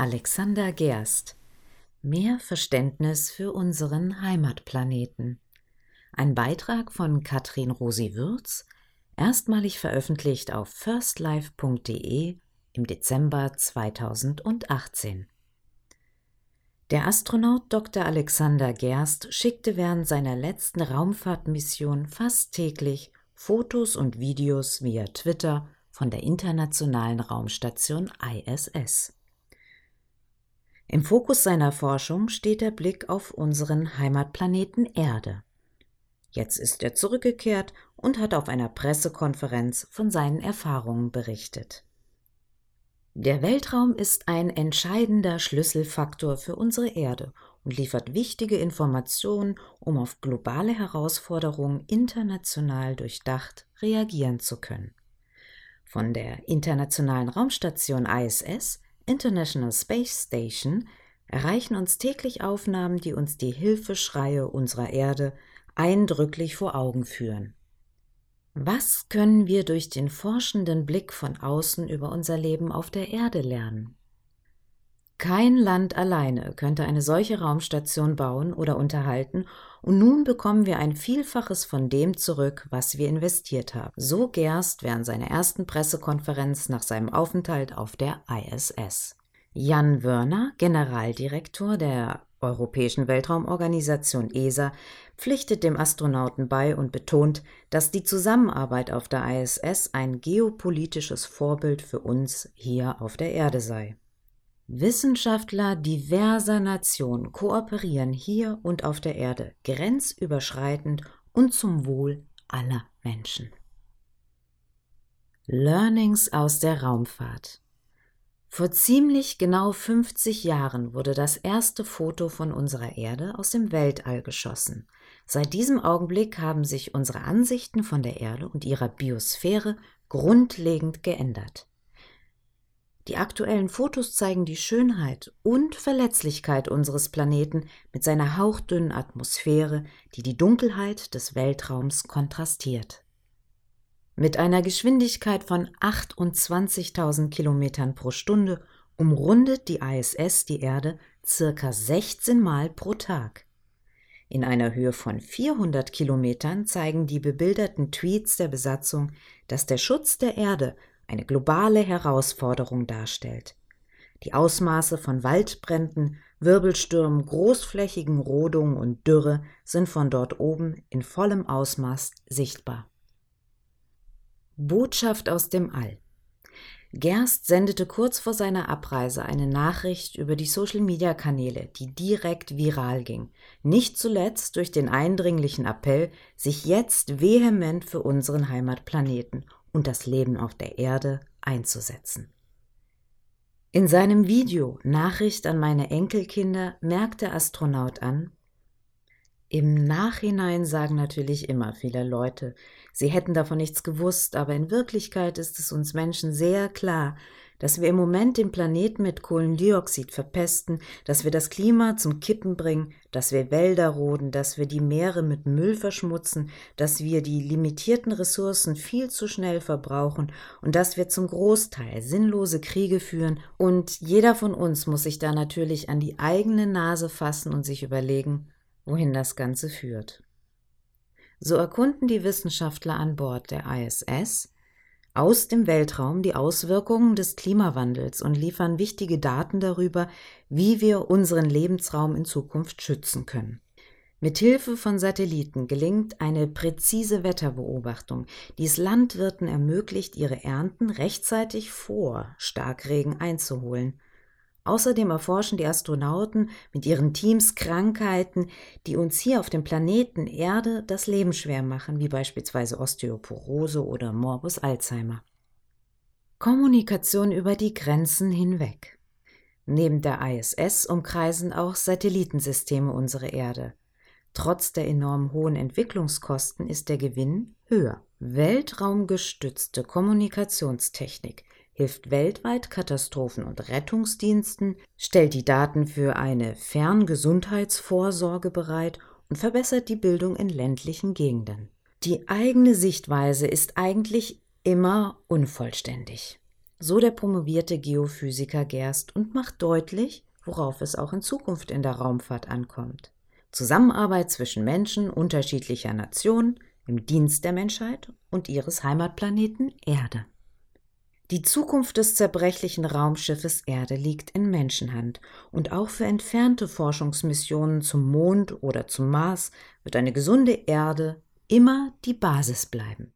Alexander Gerst Mehr Verständnis für unseren Heimatplaneten. Ein Beitrag von Katrin Rosi Würz, erstmalig veröffentlicht auf firstlife.de im Dezember 2018. Der Astronaut Dr. Alexander Gerst schickte während seiner letzten Raumfahrtmission fast täglich Fotos und Videos via Twitter von der internationalen Raumstation ISS. Im Fokus seiner Forschung steht der Blick auf unseren Heimatplaneten Erde. Jetzt ist er zurückgekehrt und hat auf einer Pressekonferenz von seinen Erfahrungen berichtet. Der Weltraum ist ein entscheidender Schlüsselfaktor für unsere Erde und liefert wichtige Informationen, um auf globale Herausforderungen international durchdacht reagieren zu können. Von der Internationalen Raumstation ISS, International Space Station, erreichen uns täglich Aufnahmen, die uns die Hilfeschreie unserer Erde eindrücklich vor Augen führen. Was können wir durch den forschenden Blick von außen über unser Leben auf der Erde lernen? Kein Land alleine könnte eine solche Raumstation bauen oder unterhalten, und nun bekommen wir ein Vielfaches von dem zurück, was wir investiert haben. So Gerst während seiner ersten Pressekonferenz nach seinem Aufenthalt auf der ISS. Jan Wörner, Generaldirektor der Europäischen Weltraumorganisation ESA pflichtet dem Astronauten bei und betont, dass die Zusammenarbeit auf der ISS ein geopolitisches Vorbild für uns hier auf der Erde sei. Wissenschaftler diverser Nationen kooperieren hier und auf der Erde grenzüberschreitend und zum Wohl aller Menschen. Learnings aus der Raumfahrt vor ziemlich genau 50 Jahren wurde das erste Foto von unserer Erde aus dem Weltall geschossen. Seit diesem Augenblick haben sich unsere Ansichten von der Erde und ihrer Biosphäre grundlegend geändert. Die aktuellen Fotos zeigen die Schönheit und Verletzlichkeit unseres Planeten mit seiner hauchdünnen Atmosphäre, die die Dunkelheit des Weltraums kontrastiert. Mit einer Geschwindigkeit von 28.000 Kilometern pro Stunde umrundet die ISS die Erde circa 16 Mal pro Tag. In einer Höhe von 400 Kilometern zeigen die bebilderten Tweets der Besatzung, dass der Schutz der Erde eine globale Herausforderung darstellt. Die Ausmaße von Waldbränden, Wirbelstürmen, großflächigen Rodungen und Dürre sind von dort oben in vollem Ausmaß sichtbar. Botschaft aus dem All. Gerst sendete kurz vor seiner Abreise eine Nachricht über die Social-Media-Kanäle, die direkt viral ging, nicht zuletzt durch den eindringlichen Appell, sich jetzt vehement für unseren Heimatplaneten und das Leben auf der Erde einzusetzen. In seinem Video Nachricht an meine Enkelkinder merkt der Astronaut an, im Nachhinein sagen natürlich immer viele Leute, sie hätten davon nichts gewusst, aber in Wirklichkeit ist es uns Menschen sehr klar, dass wir im Moment den Planeten mit Kohlendioxid verpesten, dass wir das Klima zum Kippen bringen, dass wir Wälder roden, dass wir die Meere mit Müll verschmutzen, dass wir die limitierten Ressourcen viel zu schnell verbrauchen und dass wir zum Großteil sinnlose Kriege führen und jeder von uns muss sich da natürlich an die eigene Nase fassen und sich überlegen, wohin das Ganze führt. So erkunden die Wissenschaftler an Bord der ISS aus dem Weltraum die Auswirkungen des Klimawandels und liefern wichtige Daten darüber, wie wir unseren Lebensraum in Zukunft schützen können. Mithilfe von Satelliten gelingt eine präzise Wetterbeobachtung, die es Landwirten ermöglicht, ihre Ernten rechtzeitig vor Starkregen einzuholen. Außerdem erforschen die Astronauten mit ihren Teams Krankheiten, die uns hier auf dem Planeten Erde das Leben schwer machen, wie beispielsweise Osteoporose oder Morbus Alzheimer. Kommunikation über die Grenzen hinweg. Neben der ISS umkreisen auch Satellitensysteme unsere Erde. Trotz der enorm hohen Entwicklungskosten ist der Gewinn höher. Weltraumgestützte Kommunikationstechnik hilft weltweit Katastrophen- und Rettungsdiensten, stellt die Daten für eine Ferngesundheitsvorsorge bereit und verbessert die Bildung in ländlichen Gegenden. Die eigene Sichtweise ist eigentlich immer unvollständig. So der promovierte Geophysiker Gerst und macht deutlich, worauf es auch in Zukunft in der Raumfahrt ankommt. Zusammenarbeit zwischen Menschen unterschiedlicher Nationen im Dienst der Menschheit und ihres Heimatplaneten Erde. Die Zukunft des zerbrechlichen Raumschiffes Erde liegt in Menschenhand und auch für entfernte Forschungsmissionen zum Mond oder zum Mars wird eine gesunde Erde immer die Basis bleiben.